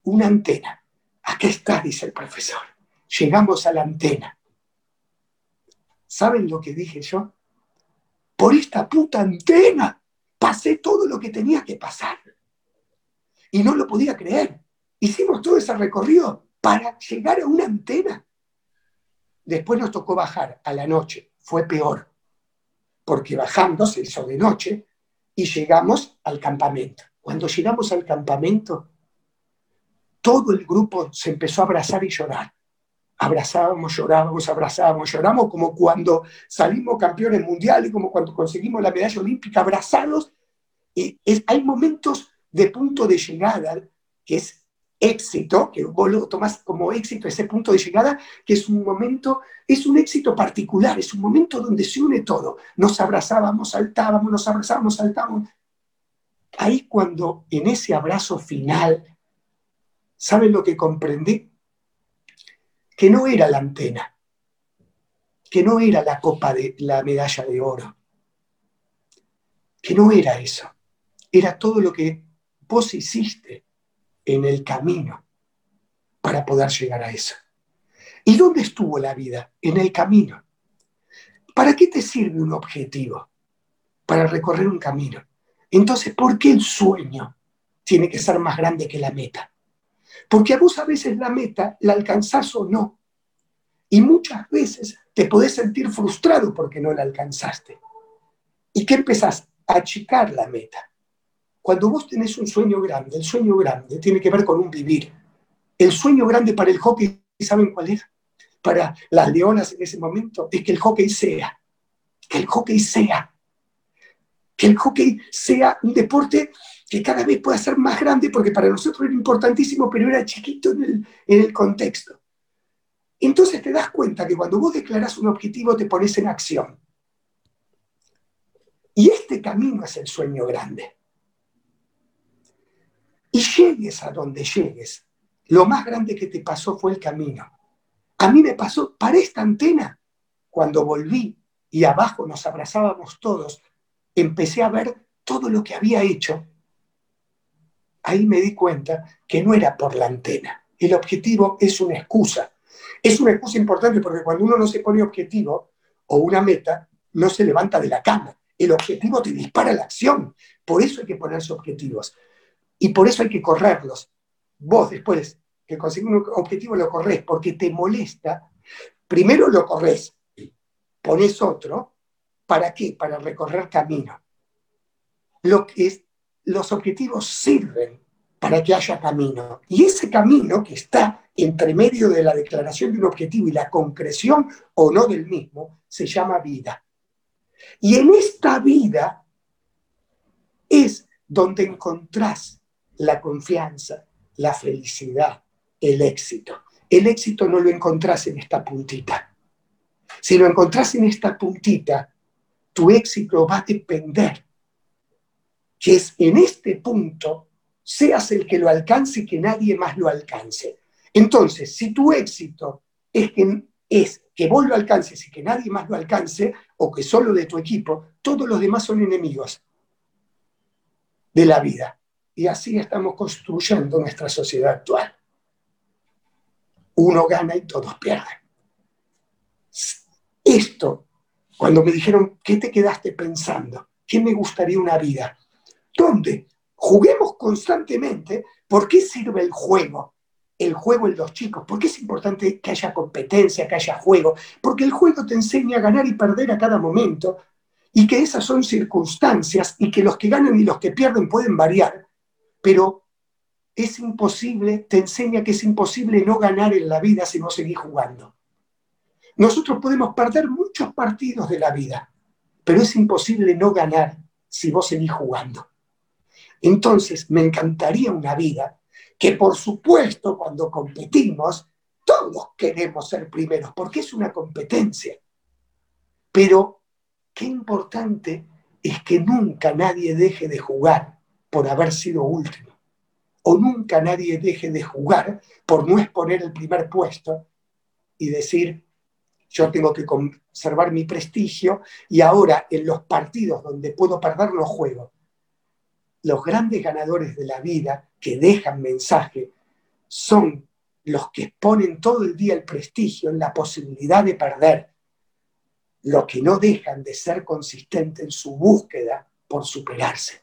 Una antena. Aquí está, dice el profesor. Llegamos a la antena. ¿Saben lo que dije yo? Por esta puta antena pasé todo lo que tenía que pasar. Y no lo podía creer. Hicimos todo ese recorrido para llegar a una antena. Después nos tocó bajar a la noche. Fue peor. Porque bajando se hizo de noche y llegamos al campamento. Cuando llegamos al campamento, todo el grupo se empezó a abrazar y llorar abrazábamos, llorábamos, abrazábamos, lloramos, como cuando salimos campeones mundiales, como cuando conseguimos la medalla olímpica, abrazados. Y hay momentos de punto de llegada, que es éxito, que vos lo tomás como éxito, ese punto de llegada, que es un momento, es un éxito particular, es un momento donde se une todo. Nos abrazábamos, saltábamos, nos abrazábamos, saltábamos. Ahí cuando en ese abrazo final, ¿saben lo que comprendí? que no era la antena, que no era la copa de la medalla de oro, que no era eso, era todo lo que vos hiciste en el camino para poder llegar a eso. ¿Y dónde estuvo la vida? En el camino. ¿Para qué te sirve un objetivo? Para recorrer un camino. Entonces, ¿por qué el sueño tiene que ser más grande que la meta? Porque a vos a veces la meta la alcanzás o no. Y muchas veces te podés sentir frustrado porque no la alcanzaste. ¿Y qué empezás? A achicar la meta. Cuando vos tenés un sueño grande, el sueño grande tiene que ver con un vivir. El sueño grande para el hockey, ¿saben cuál es? Para las leonas en ese momento, es que el hockey sea. Que el hockey sea. Que el hockey sea un deporte que cada vez pueda ser más grande, porque para nosotros era importantísimo, pero era chiquito en el, en el contexto. Entonces te das cuenta que cuando vos declaras un objetivo te pones en acción. Y este camino es el sueño grande. Y llegues a donde llegues, lo más grande que te pasó fue el camino. A mí me pasó para esta antena, cuando volví y abajo nos abrazábamos todos, empecé a ver todo lo que había hecho. Ahí me di cuenta que no era por la antena. El objetivo es una excusa. Es una excusa importante porque cuando uno no se pone objetivo o una meta, no se levanta de la cama. El objetivo te dispara la acción. Por eso hay que ponerse objetivos. Y por eso hay que correrlos. Vos después que consigues un objetivo lo corres porque te molesta. Primero lo corres, pones otro. ¿Para qué? Para recorrer camino. Lo que es, los objetivos sirven para que haya camino. Y ese camino que está entre medio de la declaración de un objetivo y la concreción o no del mismo, se llama vida. Y en esta vida es donde encontrás la confianza, la felicidad, el éxito. El éxito no lo encontrás en esta puntita. Si lo encontrás en esta puntita, tu éxito va a depender que es en este punto seas el que lo alcance y que nadie más lo alcance. Entonces, si tu éxito es que, es que vos lo alcances y que nadie más lo alcance, o que solo de tu equipo, todos los demás son enemigos de la vida. Y así estamos construyendo nuestra sociedad actual. Uno gana y todos pierden. Esto, cuando me dijeron, ¿qué te quedaste pensando? ¿Qué me gustaría una vida? ¿Dónde? Juguemos constantemente. ¿Por qué sirve el juego? El juego en los chicos. ¿Por qué es importante que haya competencia, que haya juego? Porque el juego te enseña a ganar y perder a cada momento y que esas son circunstancias y que los que ganan y los que pierden pueden variar pero es imposible, te enseña que es imposible no ganar en la vida si no seguís jugando. Nosotros podemos perder muchos partidos de la vida, pero es imposible no ganar si vos seguís jugando. Entonces, me encantaría una vida que, por supuesto, cuando competimos, todos queremos ser primeros, porque es una competencia. Pero qué importante es que nunca nadie deje de jugar por haber sido último. O nunca nadie deje de jugar por no exponer el primer puesto y decir, yo tengo que conservar mi prestigio y ahora en los partidos donde puedo perder los juego. Los grandes ganadores de la vida que dejan mensaje son los que exponen todo el día el prestigio en la posibilidad de perder, los que no dejan de ser consistentes en su búsqueda por superarse.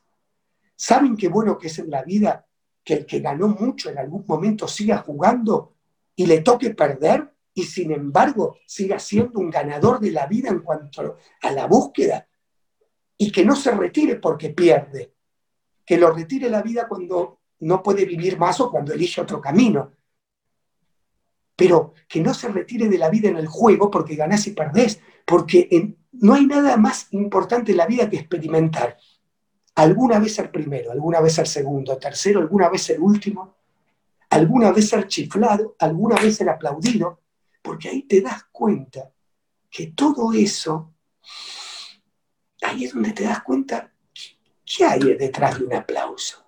¿Saben qué bueno que es en la vida que el que ganó mucho en algún momento siga jugando y le toque perder y sin embargo siga siendo un ganador de la vida en cuanto a la búsqueda y que no se retire porque pierde, que lo retire la vida cuando no puede vivir más o cuando elige otro camino, pero que no se retire de la vida en el juego porque ganás y perdés, porque no hay nada más importante en la vida que experimentar alguna vez ser primero, alguna vez ser segundo, tercero, alguna vez ser último, alguna vez ser chiflado, alguna vez ser aplaudido, porque ahí te das cuenta que todo eso, ahí es donde te das cuenta qué hay detrás de un aplauso,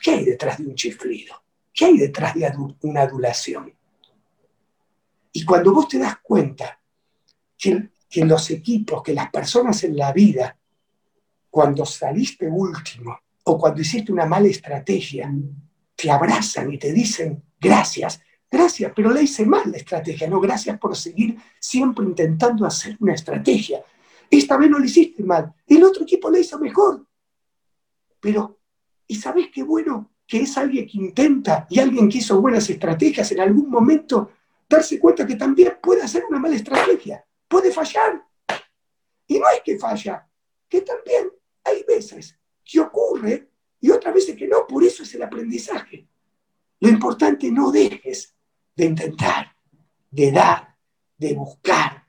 qué hay detrás de un chiflido, qué hay detrás de una adulación. Y cuando vos te das cuenta que, que los equipos, que las personas en la vida cuando saliste último o cuando hiciste una mala estrategia, te abrazan y te dicen gracias, gracias, pero le hice mal la estrategia, no, gracias por seguir siempre intentando hacer una estrategia. Esta vez no lo hiciste mal, el otro equipo le hizo mejor. Pero, ¿y sabes qué bueno? Que es alguien que intenta y alguien que hizo buenas estrategias en algún momento darse cuenta que también puede hacer una mala estrategia, puede fallar. Y no es que falla, que también hay veces que ocurre y otras veces que no, por eso es el aprendizaje. Lo importante no dejes de intentar, de dar, de buscar,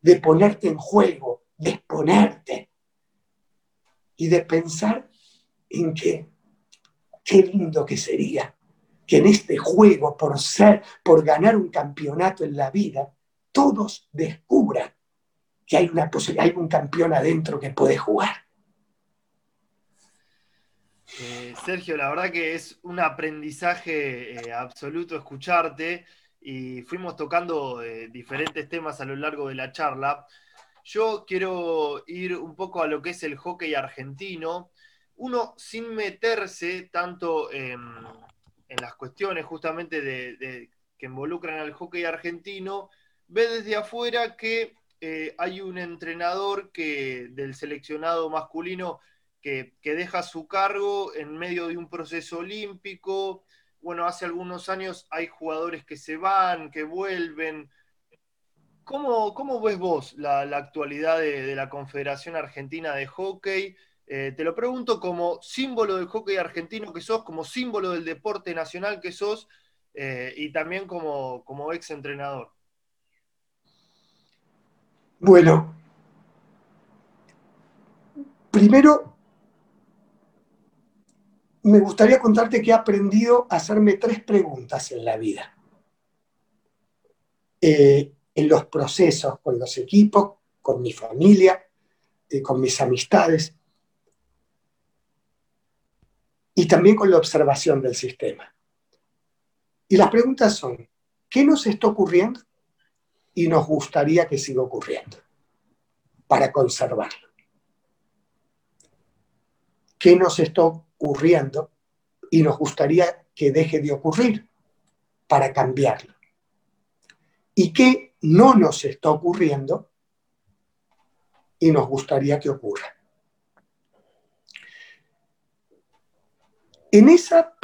de ponerte en juego, de exponerte y de pensar en que qué lindo que sería que en este juego, por ser, por ganar un campeonato en la vida, todos descubran que hay, una hay un campeón adentro que puede jugar. Eh, Sergio, la verdad que es un aprendizaje eh, absoluto escucharte y fuimos tocando eh, diferentes temas a lo largo de la charla. Yo quiero ir un poco a lo que es el hockey argentino. Uno sin meterse tanto en las cuestiones justamente de, que involucran al hockey argentino, ve desde afuera que hay un entrenador que, del seleccionado masculino que, deja su cargo en medio de un proceso olímpico. Bueno, hace algunos años hay jugadores que se van, que vuelven. ¿Cómo, cómo ves vos la, actualidad de, la Confederación Argentina de Hockey? Eh, te lo pregunto como símbolo del hockey argentino que sos, como símbolo del deporte nacional que sos eh, y también como, como ex entrenador. Bueno, primero me gustaría contarte que he aprendido a hacerme tres preguntas en la vida. Eh, en los procesos con los equipos, con mi familia, con mis amistades y también con la observación del sistema. Y las preguntas son, ¿qué nos está ocurriendo? Y nos gustaría que siga ocurriendo para conservarlo. ¿Qué nos está ocurriendo? Y nos gustaría que deje de ocurrir para cambiarlo. ¿Y qué no nos está ocurriendo? Y nos gustaría que ocurra. En, esa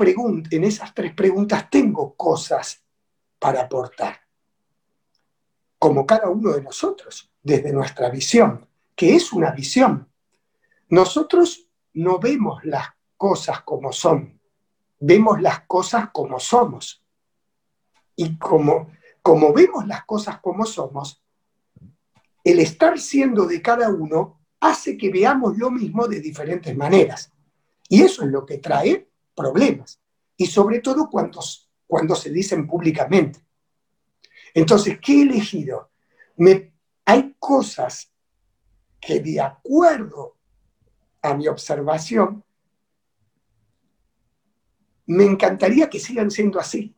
en esas tres preguntas tengo cosas para aportar, como cada uno de nosotros, desde nuestra visión, que es una visión. Nosotros no vemos las cosas como son, vemos las cosas como somos. Y como, como vemos las cosas como somos, el estar siendo de cada uno hace que veamos lo mismo de diferentes maneras. Y eso es lo que trae problemas. Y sobre todo cuando, cuando se dicen públicamente. Entonces, ¿qué he elegido? Me, hay cosas que de acuerdo a mi observación, me encantaría que sigan siendo así.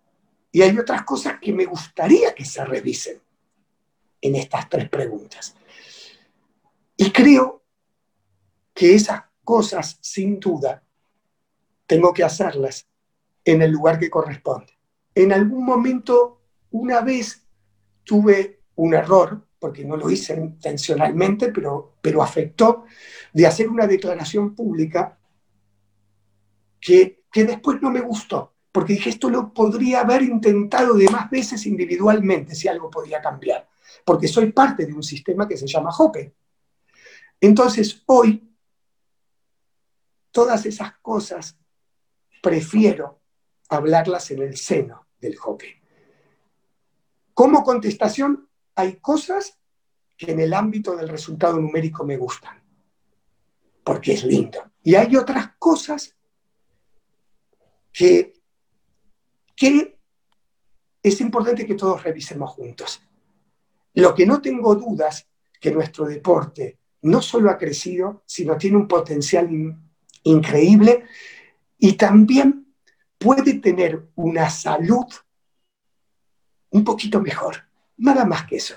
Y hay otras cosas que me gustaría que se revisen en estas tres preguntas. Y creo que esas cosas, sin duda, tengo que hacerlas en el lugar que corresponde. En algún momento, una vez tuve un error, porque no lo hice intencionalmente, pero, pero afectó, de hacer una declaración pública que, que después no me gustó, porque dije, esto lo podría haber intentado de más veces individualmente, si algo podía cambiar, porque soy parte de un sistema que se llama hockey. Entonces, hoy, todas esas cosas prefiero hablarlas en el seno del hockey. Como contestación, hay cosas que en el ámbito del resultado numérico me gustan, porque es lindo. Y hay otras cosas que, que es importante que todos revisemos juntos. Lo que no tengo dudas que nuestro deporte no solo ha crecido, sino tiene un potencial increíble y también puede tener una salud un poquito mejor, nada más que eso.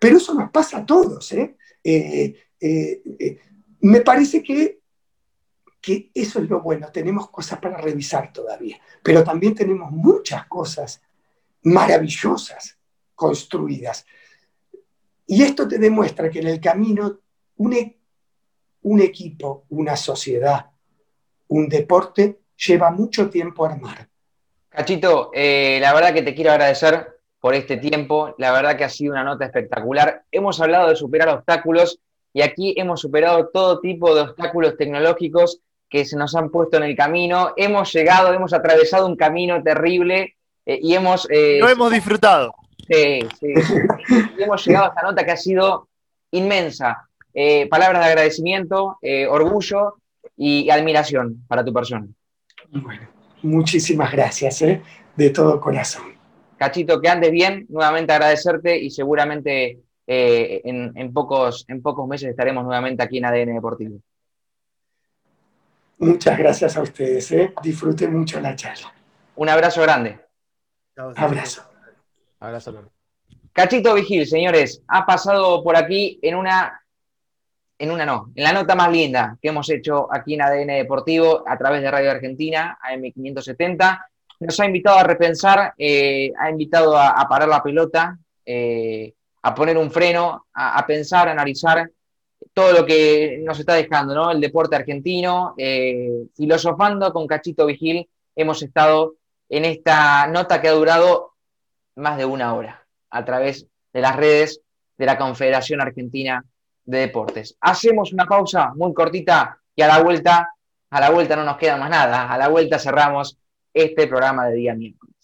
Pero eso nos pasa a todos. ¿eh? Eh, eh, me parece que, que eso es lo bueno, tenemos cosas para revisar todavía, pero también tenemos muchas cosas maravillosas construidas. Y esto te demuestra que en el camino un, e, un equipo, una sociedad, un deporte lleva mucho tiempo armar. Cachito, eh, la verdad que te quiero agradecer por este tiempo, la verdad que ha sido una nota espectacular. Hemos hablado de superar obstáculos y aquí hemos superado todo tipo de obstáculos tecnológicos que se nos han puesto en el camino. Hemos llegado, hemos atravesado un camino terrible eh, y hemos... Eh, Lo hemos disfrutado. Sí, sí. y hemos llegado a esta nota que ha sido inmensa. Eh, palabras de agradecimiento, orgullo y admiración para tu persona. Bueno, muchísimas gracias, de todo corazón. Cachito, que andes bien, nuevamente agradecerte y seguramente en, pocos, en pocos meses estaremos nuevamente aquí en ADN Deportivo. Muchas gracias a ustedes, ¿eh? disfruten mucho la charla. Un abrazo grande. Abrazo. Abrazo. Cachito Vigil, señores, ha pasado por aquí en una, en una no, en la nota más linda que hemos hecho aquí en ADN Deportivo a través de Radio Argentina, AM570. Nos ha invitado a repensar, eh, ha invitado a, parar la pelota, eh, a poner un freno, a, a pensar, a analizar todo lo que nos está dejando, ¿no? El deporte argentino, eh, filosofando con Cachito Vigil, hemos estado en esta nota que ha durado más de una hora a través de las redes de la Confederación Argentina de Deportes. Hacemos una pausa muy cortita y a la vuelta, a la vuelta no nos queda más nada, a la vuelta cerramos este programa de día miércoles.